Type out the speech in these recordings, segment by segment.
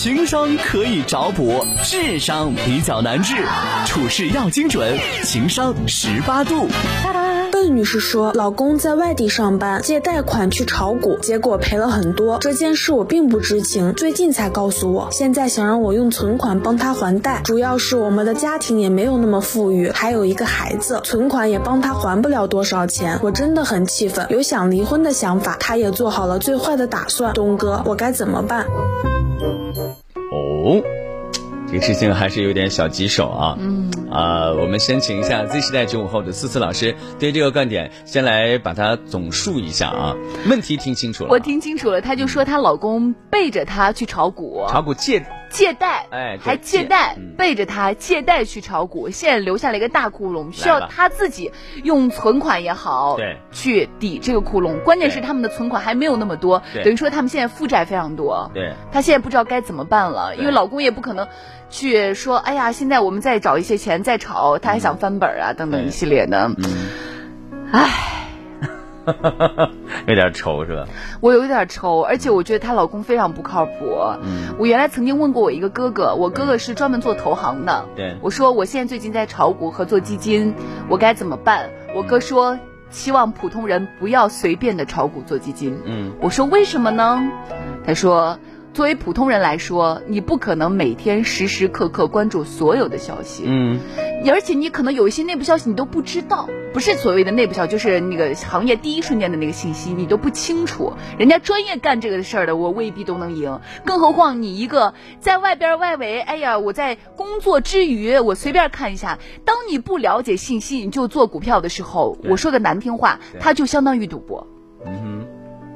情商可以找补，智商比较难治，处事要精准，情商十八度。邓女士说，老公在外地上班，借贷款去炒股，结果赔了很多。这件事我并不知情，最近才告诉我。现在想让我用存款帮他还贷，主要是我们的家庭也没有那么富裕，还有一个孩子，存款也帮他还不了多少钱。我真的很气愤，有想离婚的想法，他也做好了最坏的打算。东哥，我该怎么办？哦，这个事情还是有点小棘手啊。嗯。啊，我们先请一下 Z 时代九五后的思思老师，对这个观点先来把它总述一下啊。问题听清楚了。我听清楚了，她就说她老公背着她去炒股，炒股借。借贷，哎，还借贷，背着他借贷去炒股，现在留下了一个大窟窿，需要他自己用存款也好，对，去抵这个窟窿。关键是他们的存款还没有那么多，等于说他们现在负债非常多。对，她现在不知道该怎么办了，因为老公也不可能去说，哎呀，现在我们再找一些钱再炒，他还想翻本啊，等等一系列的，唉。有点愁是吧？我有点愁，而且我觉得她老公非常不靠谱。嗯，我原来曾经问过我一个哥哥，我哥哥是专门做投行的。对，我说我现在最近在炒股和做基金，我该怎么办？我哥说，希望普通人不要随便的炒股做基金。嗯，我说为什么呢？他说。作为普通人来说，你不可能每天时时刻刻关注所有的消息，嗯，而且你可能有一些内部消息你都不知道，不是所谓的内部消息，就是那个行业第一瞬间的那个信息你都不清楚。人家专业干这个事儿的，我未必都能赢，更何况你一个在外边外围，哎呀，我在工作之余我随便看一下。当你不了解信息你就做股票的时候，我说个难听话，它就相当于赌博。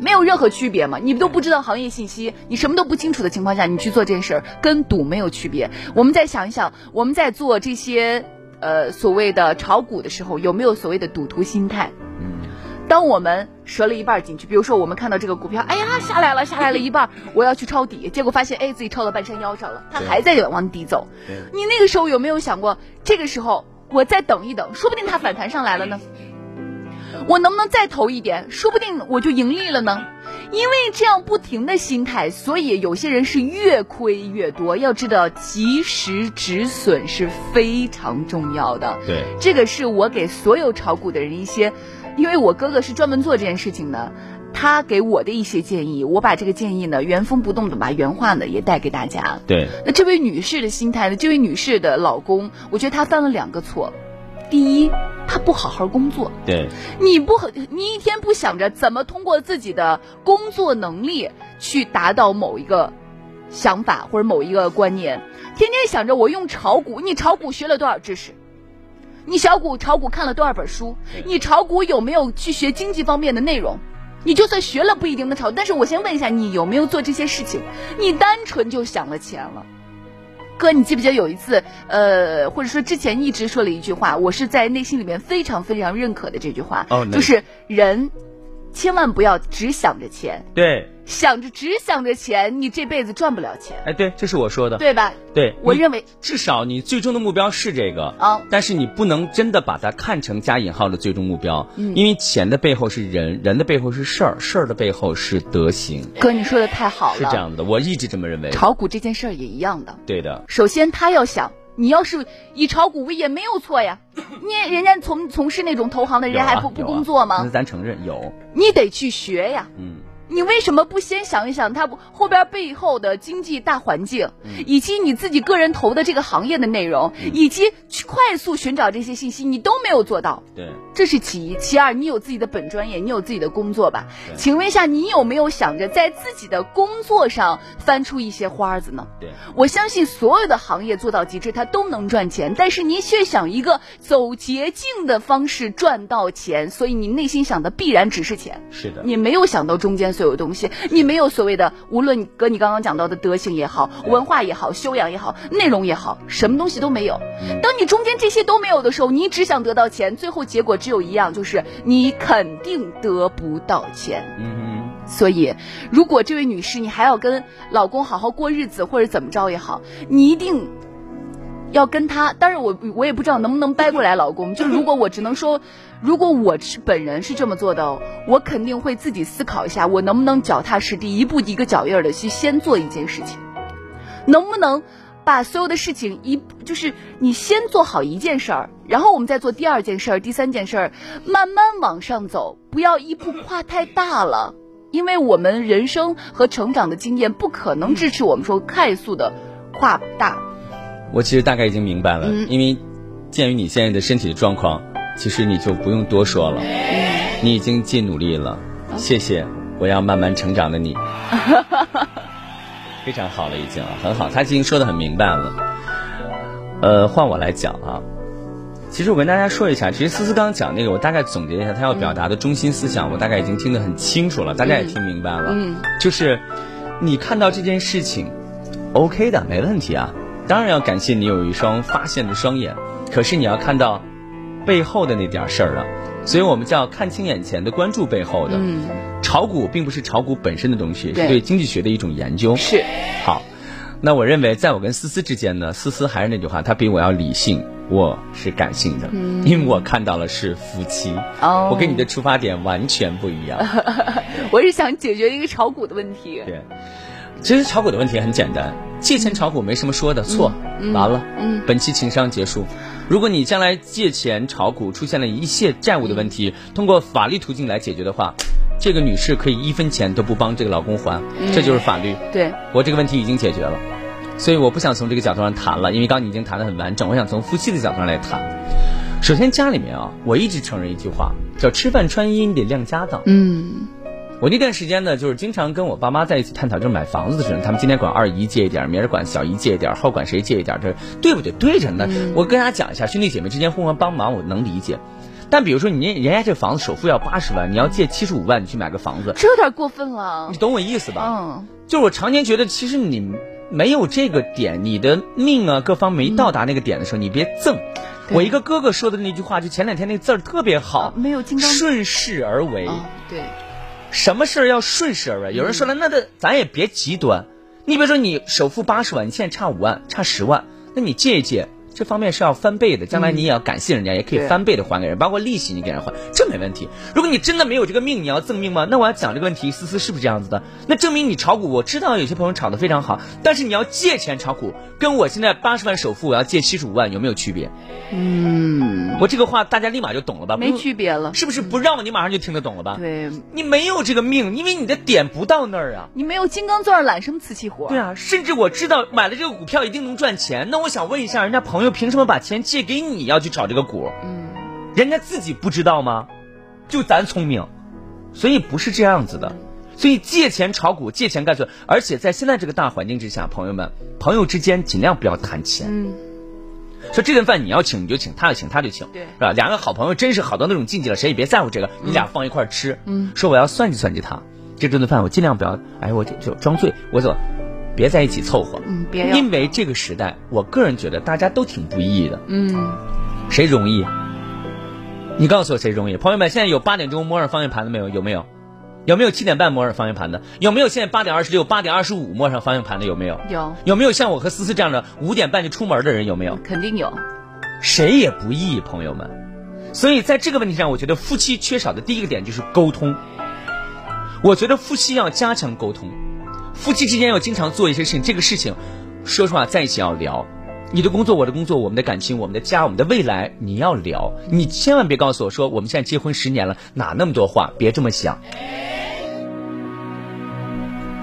没有任何区别嘛？你都不知道行业信息，你什么都不清楚的情况下，你去做这件事儿，跟赌没有区别。我们再想一想，我们在做这些呃所谓的炒股的时候，有没有所谓的赌徒心态？嗯。当我们折了一半进去，比如说我们看到这个股票，哎呀下来了，下来了一半，我要去抄底，结果发现哎自己抄到半山腰上了，它还在往底走。你那个时候有没有想过，这个时候我再等一等，说不定它反弹上来了呢？我能不能再投一点？说不定我就盈利了呢。因为这样不停的心态，所以有些人是越亏越多。要知道，及时止损是非常重要的。对，这个是我给所有炒股的人一些，因为我哥哥是专门做这件事情的，他给我的一些建议，我把这个建议呢原封不动的把原话呢也带给大家。对，那这位女士的心态呢？这位女士的老公，我觉得他犯了两个错。第一，他不好好工作。对，你不，你一天不想着怎么通过自己的工作能力去达到某一个想法或者某一个观念，天天想着我用炒股。你炒股学了多少知识？你小股炒股看了多少本书？你炒股有没有去学经济方面的内容？你就算学了不一定能炒。但是我先问一下，你有没有做这些事情？你单纯就想了钱了。哥，你记不记得有一次，呃，或者说之前一直说了一句话，我是在内心里面非常非常认可的这句话，就是人千万不要只想着钱。对。想着只想着钱，你这辈子赚不了钱。哎，对，这是我说的，对吧？对，我认为至少你最终的目标是这个啊，但是你不能真的把它看成加引号的最终目标，因为钱的背后是人，人的背后是事儿，事儿的背后是德行。哥，你说的太好了，是这样的，我一直这么认为。炒股这件事儿也一样的，对的。首先他要想，你要是以炒股为业没有错呀，你人家从从事那种投行的人还不不工作吗？那咱承认有，你得去学呀。嗯。你为什么不先想一想它后边背后的经济大环境，以及你自己个人投的这个行业的内容，以及去快速寻找这些信息，你都没有做到。对，这是其一。其二，你有自己的本专业，你有自己的工作吧？请问一下，你有没有想着在自己的工作上翻出一些花子呢？对，我相信所有的行业做到极致，它都能赚钱，但是你却想一个走捷径的方式赚到钱，所以你内心想的必然只是钱。是的，你没有想到中间。所有东西，你没有所谓的，无论哥你刚刚讲到的德行也好，文化也好，修养也好，内容也好，什么东西都没有。当你中间这些都没有的时候，你只想得到钱，最后结果只有一样，就是你肯定得不到钱。嗯，所以，如果这位女士你还要跟老公好好过日子，或者怎么着也好，你一定。要跟他，但是我我也不知道能不能掰过来，老公。就如果我只能说，如果我是本人是这么做的，我肯定会自己思考一下，我能不能脚踏实地，一步一个脚印儿的去先做一件事情。能不能把所有的事情一就是你先做好一件事儿，然后我们再做第二件事儿、第三件事儿，慢慢往上走，不要一步跨太大了，因为我们人生和成长的经验不可能支持我们说快速的跨大。我其实大概已经明白了，因为鉴于你现在的身体的状况，其实你就不用多说了，你已经尽努力了，谢谢。我要慢慢成长的你，非常好了，已经很好。他已经说的很明白了。呃，换我来讲啊，其实我跟大家说一下，其实思思刚刚讲那个，我大概总结一下他要表达的中心思想，我大概已经听得很清楚了，大家也听明白了。嗯，就是你看到这件事情，OK 的，没问题啊。当然要感谢你有一双发现的双眼，可是你要看到背后的那点事儿了。所以我们叫看清眼前的，关注背后的。嗯，炒股并不是炒股本身的东西，是对经济学的一种研究。是。好，那我认为在我跟思思之间呢，思思还是那句话，她比我要理性，我是感性的，因为我看到了是夫妻。哦。我跟你的出发点完全不一样。我是想解决一个炒股的问题。对。其实炒股的问题很简单，借钱炒股没什么说的，错，完了。嗯。本期情商结束。如果你将来借钱炒股出现了一切债务的问题，通过法律途径来解决的话，这个女士可以一分钱都不帮这个老公还，这就是法律。对，我这个问题已经解决了，所以我不想从这个角度上谈了，因为刚你已经谈得很完整，我想从夫妻的角度上来谈。首先家里面啊，我一直承认一句话，叫吃饭穿衣你得亮家当。嗯。我那段时间呢，就是经常跟我爸妈在一起探讨，就是买房子的事候，他们今天管二姨借一点，明儿管小姨借一点，后管谁借一点，这对不对？对着呢。我跟大家讲一下，兄弟姐妹之间互相帮忙，我能理解。但比如说，你人家这房子首付要八十万，你要借七十五万，你去买个房子，这有点过分了。你懂我意思吧？嗯。就是我常年觉得，其实你没有这个点，你的命啊，各方没到达那个点的时候，你别赠。我一个哥哥说的那句话，就前两天那字儿特别好，没有金刚顺势而为。对。什么事儿要顺势而为？有人说了，那的咱也别极端。你比如说，你首付八十万，你现在差五万，差十万，那你借一借。这方面是要翻倍的，将来你也要感谢人家，也可以翻倍的还给人，包括利息你给人还，这没问题。如果你真的没有这个命，你要赠命吗？那我要讲这个问题，思思是不是这样子的？那证明你炒股，我知道有些朋友炒的非常好，但是你要借钱炒股，跟我现在八十万首付，我要借七十五万，有没有区别？嗯，我这个话大家立马就懂了吧？没区别了，是不是？不让你马上就听得懂了吧？对，你没有这个命，因为你的点不到那儿啊。你没有金刚钻，揽什么瓷器活？对啊，甚至我知道买了这个股票一定能赚钱，那我想问一下，人家朋友凭什么把钱？借给你要去炒这个股，嗯，人家自己不知道吗？就咱聪明，所以不是这样子的。所以借钱炒股，借钱干错。而且在现在这个大环境之下，朋友们，朋友之间尽量不要谈钱。嗯，说这顿饭你要请你就请，他要请他就请，对，是吧？两个好朋友真是好到那种境界了，谁也别在乎这个，你俩放一块吃。嗯，说我要算计算计他，这顿饭我尽量不要，哎，我就装醉，我走。别在一起凑合，嗯，别，因为这个时代，我个人觉得大家都挺不易的，嗯，谁容易？你告诉我谁容易？朋友们，现在有八点钟摸上方向盘的没有？有没有？有没有七点半摸上方向盘的？有没有现在八点二十六、八点二十五摸上方向盘的？有没有？有。有没有像我和思思这样的五点半就出门的人？有没有？肯定有。谁也不易，朋友们。所以在这个问题上，我觉得夫妻缺少的第一个点就是沟通。我觉得夫妻要加强沟通。夫妻之间要经常做一些事情，这个事情，说实话，在一起要聊。你的工作，我的工作，我们的感情，我们的家，我们的未来，你要聊。你千万别告诉我说，我们现在结婚十年了，哪那么多话？别这么想。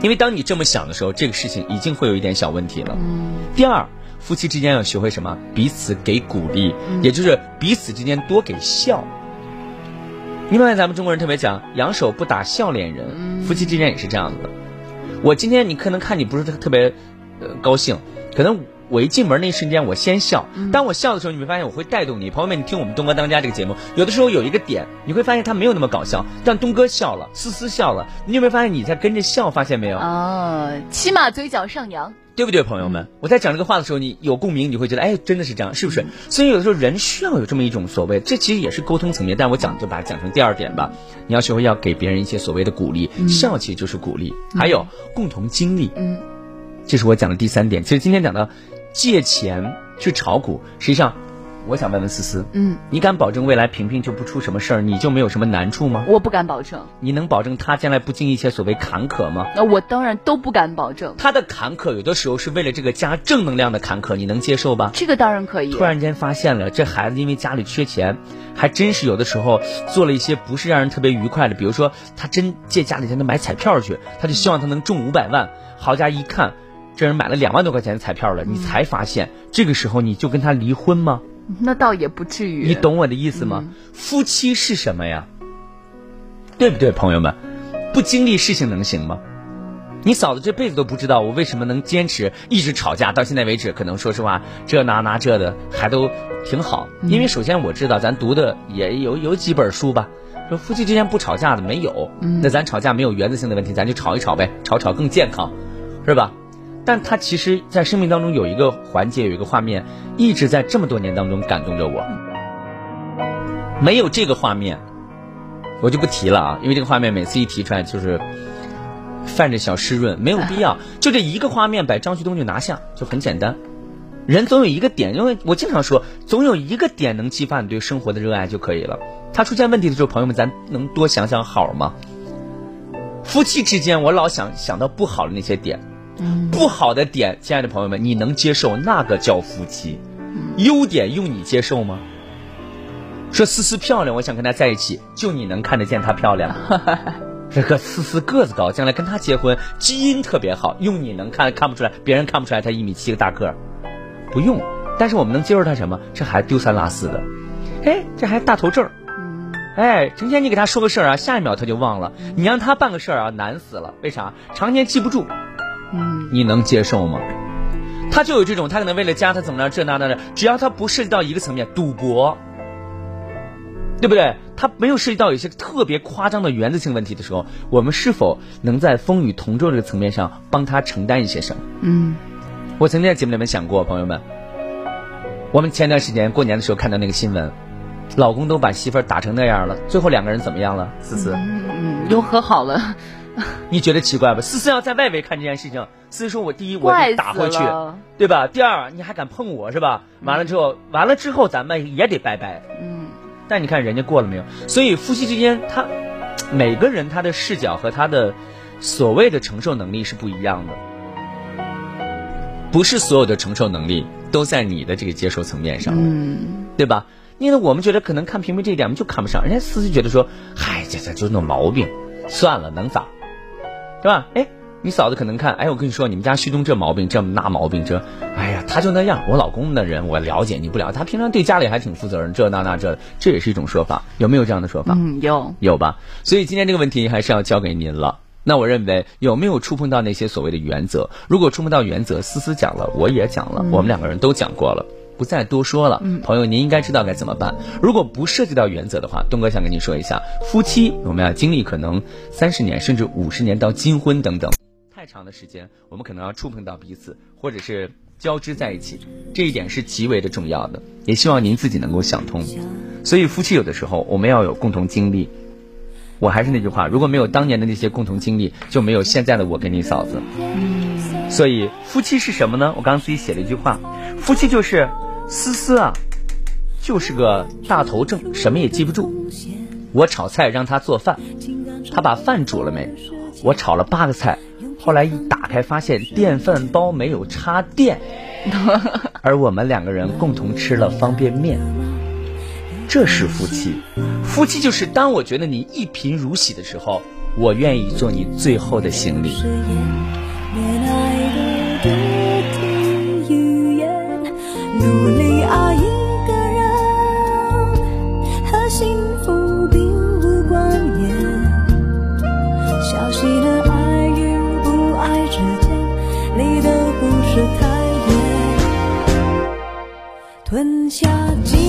因为当你这么想的时候，这个事情已经会有一点小问题了。第二，夫妻之间要学会什么？彼此给鼓励，也就是彼此之间多给笑。你发现咱们中国人特别讲“扬手不打笑脸人”，夫妻之间也是这样子的。我今天你可能看你不是特别，呃高兴，可能我一进门那一瞬间我先笑，当我笑的时候，你会发现我会带动你。朋友们，你听我们东哥当家这个节目，有的时候有一个点，你会发现他没有那么搞笑，但东哥笑了，思思笑了，你有没有发现你在跟着笑？发现没有？哦，起码嘴角上扬。对不对，朋友们？我在讲这个话的时候，你有共鸣，你会觉得，哎，真的是这样，是不是？所以有的时候人需要有这么一种所谓，这其实也是沟通层面。但我讲就把它讲成第二点吧。你要学会要给别人一些所谓的鼓励，笑其实就是鼓励。还有共同经历，嗯，这是我讲的第三点。其实今天讲到借钱去炒股，实际上我想问问思思，嗯，你敢保证未来平平就不出什么事儿，你就没有什么难处吗？我不敢保证。你能保证他将来不经一些所谓坎坷吗？那我当然都不敢保证。他的坎坷有的时候是为了这个家正能量的坎坷，你能接受吧？这个当然可以。突然间发现了这孩子因为家里缺钱，还真是有的时候做了一些不是让人特别愉快的，比如说他真借家里钱买彩票去，他就希望他能中五百万。好家一看，这人买了两万多块钱的彩票了，你才发现这个时候你就跟他离婚吗？那倒也不至于，你懂我的意思吗？夫妻是什么呀？对不对，朋友们？不经历事情能行吗？你嫂子这辈子都不知道我为什么能坚持一直吵架到现在为止，可能说实话，这那那这的还都挺好。因为首先我知道咱读的也有有几本书吧，说夫妻之间不吵架的没有，那咱吵架没有原则性的问题，咱就吵一吵呗，吵吵更健康，是吧？但他其实，在生命当中有一个环节，有一个画面，一直在这么多年当中感动着我。没有这个画面，我就不提了啊，因为这个画面每次一提出来就是泛着小湿润，没有必要。就这一个画面，把张旭东就拿下，就很简单。人总有一个点，因为我经常说，总有一个点能激发你对生活的热爱就可以了。他出现问题的时候，朋友们，咱能多想想好吗？夫妻之间，我老想想到不好的那些点。不好的点，亲爱的朋友们，你能接受那个叫夫妻？优点用你接受吗？说思思漂亮，我想跟她在一起，就你能看得见她漂亮？这个思思个子高，将来跟她结婚，基因特别好，用你能看看不出来，别人看不出来她一米七个大个儿，不用。但是我们能接受她什么？这孩子丢三落四的，哎，这还大头症，哎，成天你给他说个事儿啊，下一秒他就忘了。你让他办个事儿啊，难死了。为啥？常年记不住。嗯，你能接受吗？他就有这种，他可能为了家，他怎么着这那那的，只要他不涉及到一个层面，赌博，对不对？他没有涉及到一些特别夸张的原则性问题的时候，我们是否能在风雨同舟这个层面上帮他承担一些什么？嗯，我曾经在节目里面想过，朋友们，我们前段时间过年的时候看到那个新闻，老公都把媳妇儿打成那样了，最后两个人怎么样了？思思，嗯，又和好了。你觉得奇怪吧？思思要在外围看这件事情，思思说：“我第一，我打回去，对吧？第二，你还敢碰我是吧？完了之后，完了之后，咱们也得拜拜。嗯，但你看人家过了没有？所以夫妻之间，他每个人他的视角和他的所谓的承受能力是不一样的，不是所有的承受能力都在你的这个接受层面上，嗯，对吧？因为我们觉得可能看平平这一点，我们就看不上，人家思思觉得说：，嗨，这这就那毛病，算了，能咋？”是吧？哎，你嫂子可能看，哎，我跟你说，你们家旭东这毛病，这那毛病，这，哎呀，他就那样。我老公那人我了解，你不了解，他平常对家里还挺负责任，这那那这，这也是一种说法，有没有这样的说法？嗯，有，有吧。所以今天这个问题还是要交给您了。那我认为有没有触碰到那些所谓的原则？如果触碰到原则，思思讲了，我也讲了，我们两个人都讲过了。不再多说了，朋友，您应该知道该怎么办。如果不涉及到原则的话，东哥想跟您说一下，夫妻我们要经历可能三十年甚至五十年到金婚等等，太长的时间，我们可能要触碰到彼此，或者是交织在一起，这一点是极为的重要的。也希望您自己能够想通。所以夫妻有的时候我们要有共同经历。我还是那句话，如果没有当年的那些共同经历，就没有现在的我跟你嫂子。所以夫妻是什么呢？我刚刚自己写了一句话，夫妻就是。思思啊，就是个大头症，什么也记不住。我炒菜让他做饭，他把饭煮了没？我炒了八个菜，后来一打开发现电饭煲没有插电，而我们两个人共同吃了方便面。这是夫妻，夫妻就是当我觉得你一贫如洗的时候，我愿意做你最后的行李。努力是太远。吞下。